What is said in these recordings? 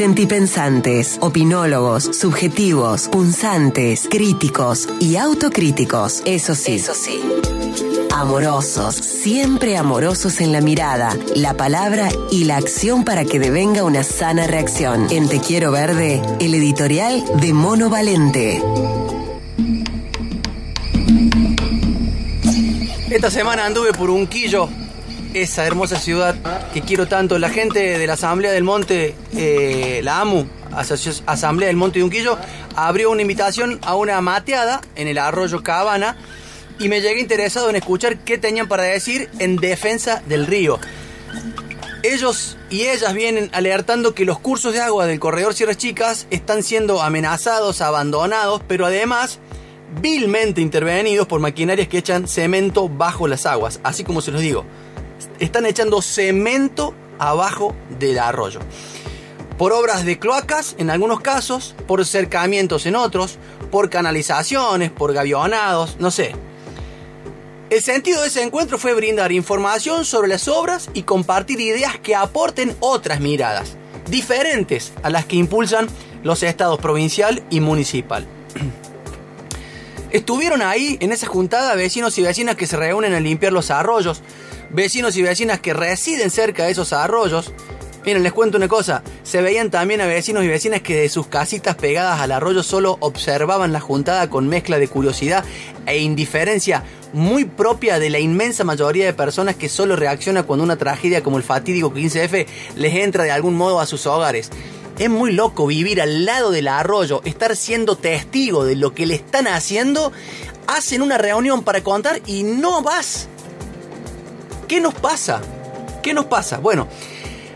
Sentipensantes, opinólogos, subjetivos, punzantes, críticos y autocríticos. Eso sí. Eso sí. Amorosos, siempre amorosos en la mirada, la palabra y la acción para que devenga una sana reacción. En Te Quiero Verde, el editorial de Mono Valente. Esta semana anduve por Unquillo, esa hermosa ciudad que quiero tanto. La gente de la Asamblea del Monte, eh, la AMU, Asamblea del Monte de Unquillo, abrió una invitación a una mateada en el arroyo Cabana y me llegué interesado en escuchar qué tenían para decir en defensa del río. Ellos y ellas vienen alertando que los cursos de agua del corredor Sierras Chicas están siendo amenazados, abandonados, pero además vilmente intervenidos por maquinarias que echan cemento bajo las aguas, así como se los digo. Están echando cemento abajo del arroyo. Por obras de cloacas en algunos casos, por cercamientos en otros, por canalizaciones, por gavionados, no sé. El sentido de ese encuentro fue brindar información sobre las obras y compartir ideas que aporten otras miradas, diferentes a las que impulsan los estados provincial y municipal. Estuvieron ahí en esa juntada vecinos y vecinas que se reúnen a limpiar los arroyos, vecinos y vecinas que residen cerca de esos arroyos. Miren, les cuento una cosa, se veían también a vecinos y vecinas que de sus casitas pegadas al arroyo solo observaban la juntada con mezcla de curiosidad e indiferencia muy propia de la inmensa mayoría de personas que solo reacciona cuando una tragedia como el fatídico 15F les entra de algún modo a sus hogares. Es muy loco vivir al lado del arroyo, estar siendo testigo de lo que le están haciendo. Hacen una reunión para contar y no vas. ¿Qué nos pasa? ¿Qué nos pasa? Bueno,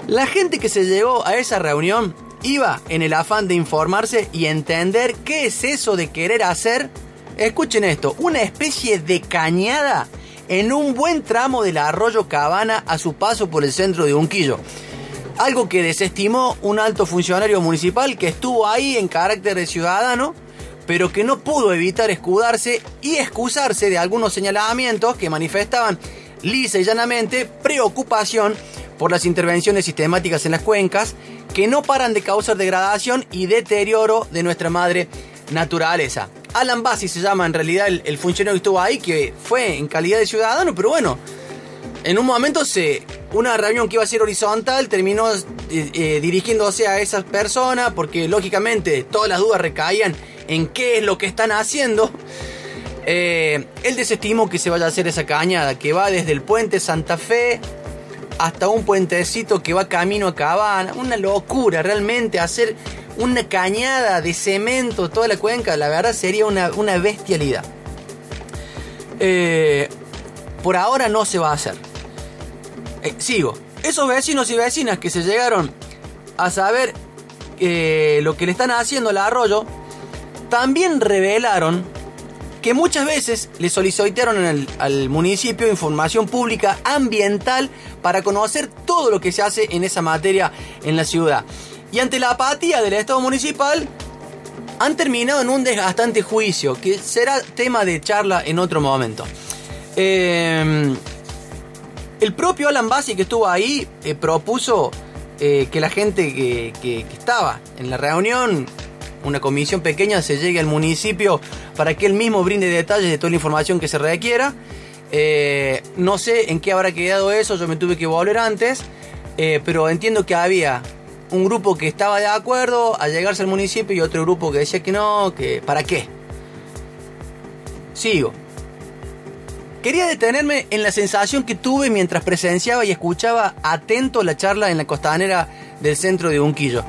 la gente que se llegó a esa reunión iba en el afán de informarse y entender qué es eso de querer hacer, escuchen esto, una especie de cañada en un buen tramo del arroyo Cabana a su paso por el centro de Unquillo. Algo que desestimó un alto funcionario municipal que estuvo ahí en carácter de ciudadano, pero que no pudo evitar escudarse y excusarse de algunos señalamientos que manifestaban lisa y llanamente preocupación por las intervenciones sistemáticas en las cuencas que no paran de causar degradación y deterioro de nuestra madre naturaleza. Alan Bassi se llama en realidad el, funcionario que estuvo ahí, que fue en calidad de ciudadano, pero bueno, en un momento se una reunión que iba a ser horizontal terminó eh, eh, dirigiéndose a esas personas porque lógicamente todas las dudas recaían en qué es lo que están haciendo. Eh, él desestimó que se vaya a hacer esa cañada que va desde el puente Santa Fe hasta un puentecito que va camino a Cabana. Una locura, realmente hacer una cañada de cemento toda la cuenca, la verdad sería una, una bestialidad. por ahora no se va a hacer. Eh, sigo. Esos vecinos y vecinas que se llegaron a saber eh, lo que le están haciendo al arroyo, también revelaron que muchas veces le solicitaron al municipio información pública ambiental para conocer todo lo que se hace en esa materia en la ciudad. Y ante la apatía del Estado municipal, han terminado en un desgastante juicio, que será tema de charla en otro momento. Eh, el propio Alan Bassi que estuvo ahí eh, propuso eh, que la gente que, estaba en la reunión, una comisión pequeña, se llegue al municipio para que él mismo brinde detalles de toda la información que se requiera. Eh, no sé en qué habrá quedado eso, yo me tuve que volver antes, pero entiendo que había un grupo que estaba de acuerdo a llegarse al municipio y otro grupo que decía que no, que ¿para qué? Sigo. Quería detenerme en la sensación que tuve mientras presenciaba y escuchaba atento la charla en la costanera del centro de Unquillo.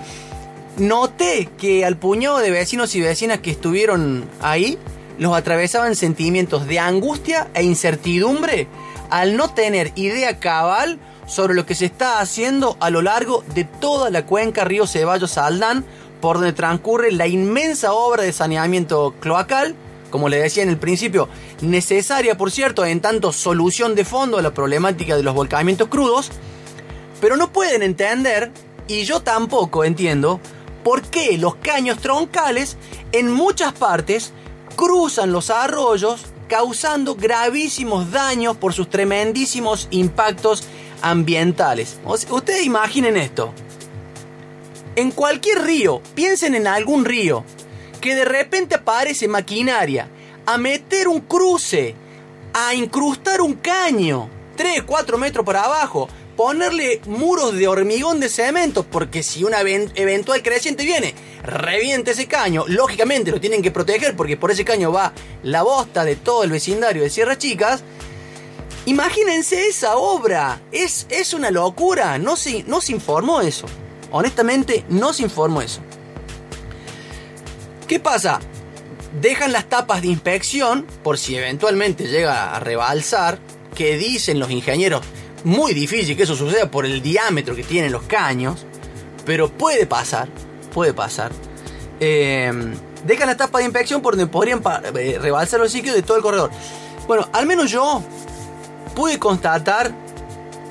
Noté que al puñado de vecinos y vecinas que estuvieron ahí los atravesaban sentimientos de angustia e incertidumbre al no tener idea cabal sobre lo que se está haciendo a lo largo de toda la cuenca Río Ceballos Saldán, por donde transcurre la inmensa obra de saneamiento cloacal como le decía en el principio, necesaria, por cierto, en tanto solución de fondo a la problemática de los volcamientos crudos, pero no pueden entender, y yo tampoco entiendo, por qué los caños troncales en muchas partes cruzan los arroyos causando gravísimos daños por sus tremendísimos impactos ambientales. Ustedes imaginen esto. En cualquier río, piensen en algún río, que de repente aparece maquinaria a meter un cruce, a incrustar un caño, 3, 4 metros por abajo, ponerle muros de hormigón de cemento, porque si una eventual creciente viene, reviente ese caño, lógicamente lo tienen que proteger porque por ese caño va la bosta de todo el vecindario de Sierra Chicas. Imagínense esa obra, es, es una locura, no se, no se informó eso. Honestamente, no se informó eso. ¿Qué pasa? Dejan las tapas de inspección por si eventualmente llega a rebalsar, que dicen los ingenieros muy difícil que eso suceda por el diámetro que tienen los caños, pero puede pasar, puede pasar. Eh, dejan la tapa de inspección por donde podrían eh, rebalsar los sitios de todo el corredor. Bueno, al menos yo pude constatar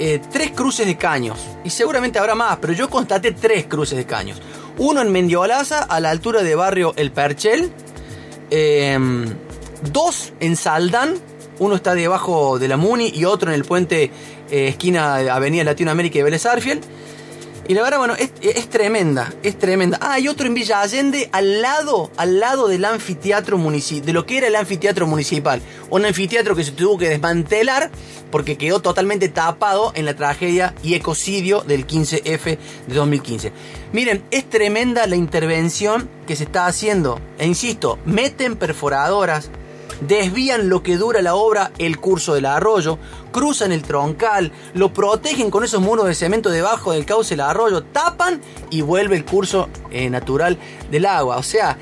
eh, tres cruces de caños. Y seguramente habrá más, pero yo constaté tres cruces de caños. Uno en Mendiolaza, a la altura de barrio El Perchel. dos en Saldán. Uno está debajo de la Muni y otro en el puente eh, esquina Avenida Latinoamérica y Vélez Arfiel. Y la verdad, bueno, es, tremenda, es tremenda. Ah, hay otro en Villa Allende, al lado, al lado del anfiteatro municipal, de lo que era el anfiteatro municipal. Un anfiteatro que se tuvo que desmantelar porque quedó totalmente tapado en la tragedia y ecocidio del 15F de 2015. Miren, es tremenda la intervención que se está haciendo. E insisto, meten perforadoras, desvían lo que dura la obra el curso del arroyo, cruzan el troncal, lo protegen con esos muros de cemento debajo del cauce del arroyo, tapan y vuelve el curso eh, natural del agua. O sea,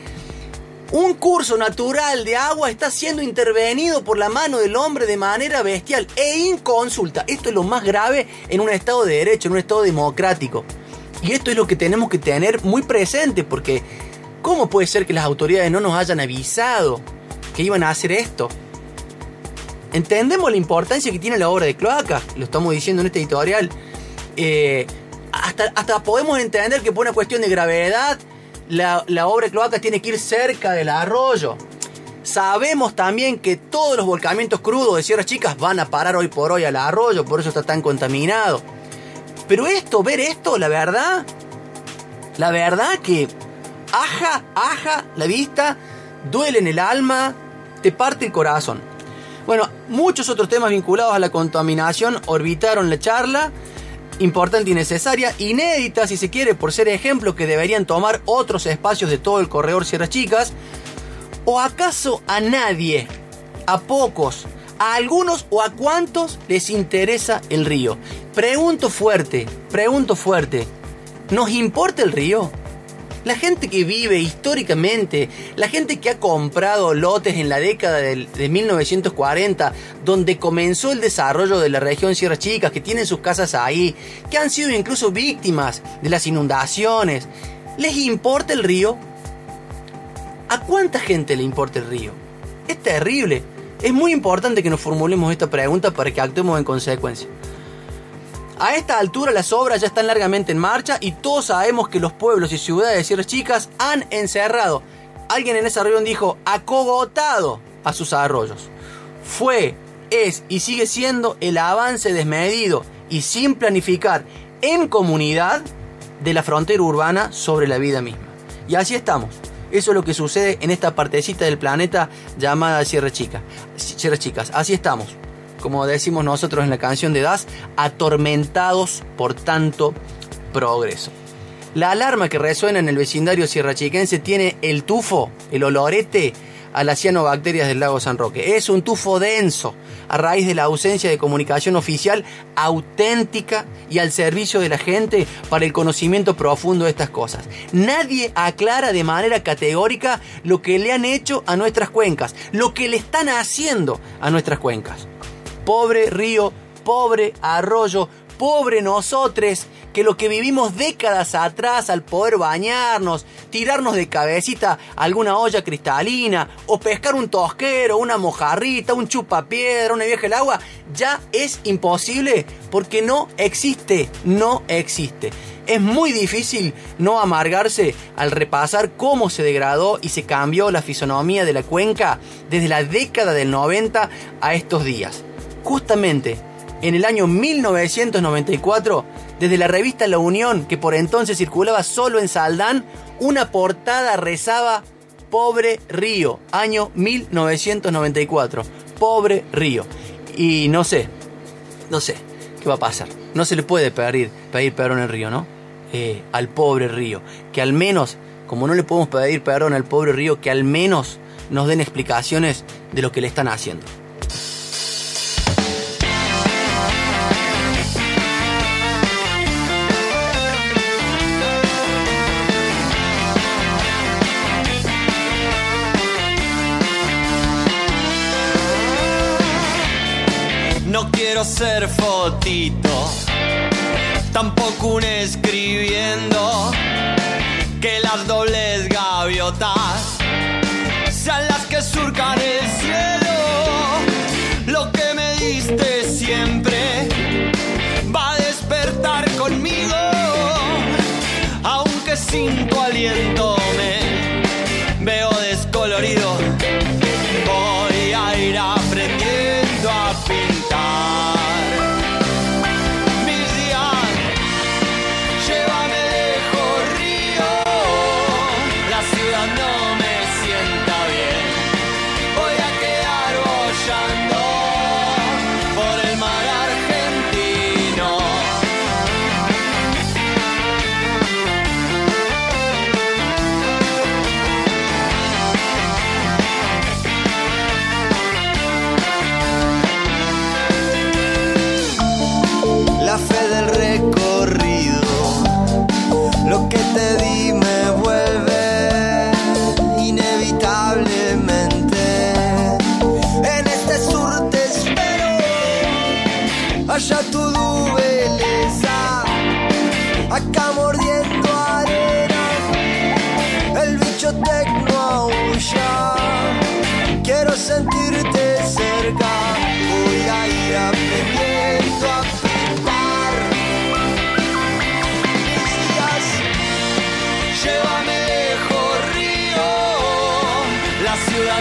un curso natural de agua está siendo intervenido por la mano del hombre de manera bestial e inconsulta. Esto es lo más grave en un Estado de Derecho, en un Estado democrático. Y esto es lo que tenemos que tener muy presente porque ¿cómo puede ser que las autoridades no nos hayan avisado? Que iban a hacer esto. Entendemos la importancia que tiene la obra de cloaca, lo estamos diciendo en este editorial. Eh, hasta, hasta podemos entender que por una cuestión de gravedad, la, obra de cloaca tiene que ir cerca del arroyo. Sabemos también que todos los volcamientos crudos de Sierras Chicas van a parar hoy por hoy al arroyo, por eso está tan contaminado. Pero esto, ver esto, la verdad, la verdad que aja, aja la vista, duele en el alma, te parte el corazón. Bueno, muchos otros temas vinculados a la contaminación orbitaron la charla, importante y necesaria, inédita si se quiere por ser ejemplo que deberían tomar otros espacios de todo el corredor Sierras Chicas, o acaso a nadie, a pocos, a algunos o a cuántos les interesa el río. Pregunto fuerte, pregunto fuerte, ¿nos importa el río? La gente que vive históricamente, la gente que ha comprado lotes en la década de, 1940, donde comenzó el desarrollo de la región Sierra Chicas, que tienen sus casas ahí, que han sido incluso víctimas de las inundaciones, ¿les importa el río? ¿A cuánta gente le importa el río? Es terrible. Es muy importante que nos formulemos esta pregunta para que actuemos en consecuencia. A esta altura las obras ya están largamente en marcha y todos sabemos que los pueblos y ciudades de Sierras Chicas han encerrado, alguien en esa reunión dijo, acogotado a sus arroyos. Fue, es y sigue siendo el avance desmedido y sin planificar en comunidad de la frontera urbana sobre la vida misma. Y así estamos. Eso es lo que sucede en esta partecita del planeta llamada Sierra Chica. Sierra Chicas. Así estamos como decimos nosotros en la canción de Das, atormentados por tanto progreso. La alarma que resuena en el vecindario sierrachiquense tiene el tufo, el olorete a las cianobacterias del lago San Roque. Es un tufo denso a raíz de la ausencia de comunicación oficial auténtica y al servicio de la gente para el conocimiento profundo de estas cosas. Nadie aclara de manera categórica lo que le han hecho a nuestras cuencas, lo que le están haciendo a nuestras cuencas. Pobre río, pobre arroyo, pobre nosotros, que lo que vivimos décadas atrás al poder bañarnos, tirarnos de cabecita alguna olla cristalina, o pescar un tosquero, una mojarrita, un chupapiedra, una vieja del agua, ya es imposible porque no existe, no existe. Es muy difícil no amargarse al repasar cómo se degradó y se cambió la fisonomía de la cuenca desde la década del 90 a estos días. Justamente en el año 1994 desde la revista La Unión, que por entonces circulaba solo en Saldán, una portada rezaba Pobre Río, año 1994. Pobre Río. Y no sé, no sé qué va a pasar. No se le puede pedir, pedir perdón al río, ¿no? Eh, al pobre río. Que al menos, como no le podemos pedir perdón al pobre río, que al menos nos den explicaciones de lo que le están haciendo. Ser fotito, tampoco un escribiendo que las dobles gaviotas sean las que surcan el cielo. Lo que me diste siempre va a despertar conmigo, aunque sin tu aliento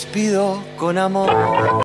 despido con amor.